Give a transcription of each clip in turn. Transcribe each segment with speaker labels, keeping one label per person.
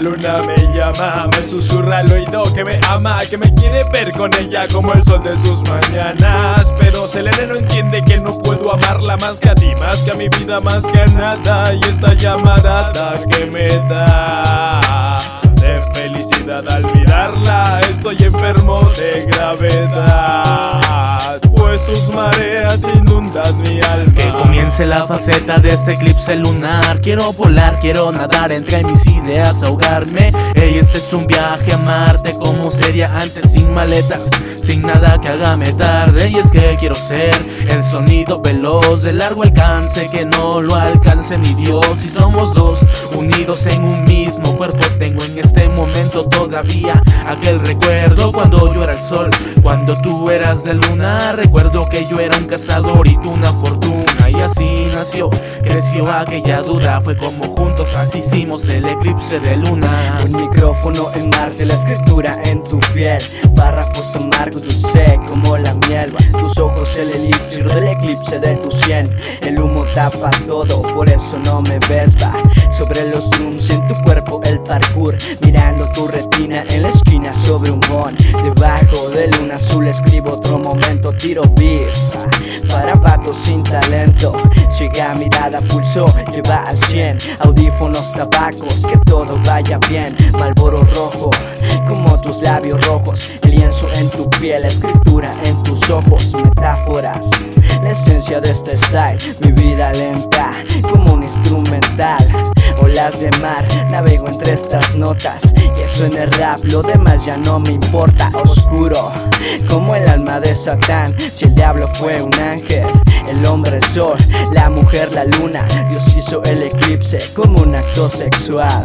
Speaker 1: luna me llama, me susurra al oído que me ama, que me quiere ver con ella como el sol de sus mañanas. Pero Selene no entiende que no puedo amarla más que a ti, más que a mi vida, más que a nada. Y esta llamarada que me da de felicidad al mirarla, estoy enfermo de gravedad, pues sus mareas inundan mi alma.
Speaker 2: La faceta de este eclipse lunar. Quiero volar, quiero nadar entre mis ideas, ahogarme. Ey, este es un viaje a Marte como sería antes sin maletas. Sin nada que hágame tarde y es que quiero ser el sonido veloz de largo alcance que no lo alcance mi Dios y somos dos unidos en un mismo cuerpo tengo en todavía aquel recuerdo cuando yo era el sol cuando tú eras de luna. Recuerdo que yo era un cazador y tú una fortuna. Y así nació creció aquella duda. Fue como juntos así hicimos el eclipse de luna
Speaker 3: micrófono en Marte la escritura en tu piel. Párrafos amargos dulce como la miel. Tus ojos el elipse del eclipse de tu sien. El humo tapa todo, por eso no me ves. Va Sobre los drums en tu cuerpo el parkour. Mirando tu retina en la esquina sobre un bon Debajo de luna azul escribo otro momento Tiro beef para patos sin talento. Llega mirada, pulso, lleva al 100 Audífonos, tabacos, que todo vaya bien. Malboro rojo, como tus labios rojos. Lienzo en tu piel, escritura en tus ojos. Metáforas, la esencia de este style. Mi vida lenta, como un instrumental De mar, navego entre estas notas Que suene rap, lo demás ya no me importa. Oscuro, como el alma de Satán. Si el diablo fue un ángel, el hombre el sol. La mujer la luna, Dios hizo el eclipse como un acto sexual.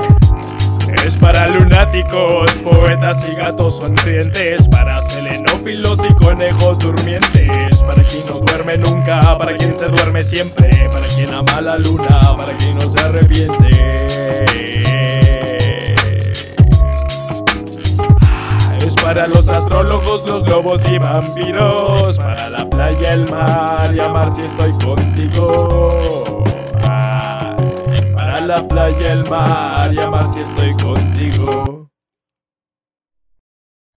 Speaker 1: Es para lunáticos, poetas y gatos sonrientes, para selenófilos y conejos durmientes, para quien no duerme nunca, para quien se duerme siempre, para quien ama la luna, para quien no se arrepiente. Para los astrólogos, los lobos y vampiros, para la playa, el mar y amar si estoy contigo la playa, el mar y amar si estoy contigo.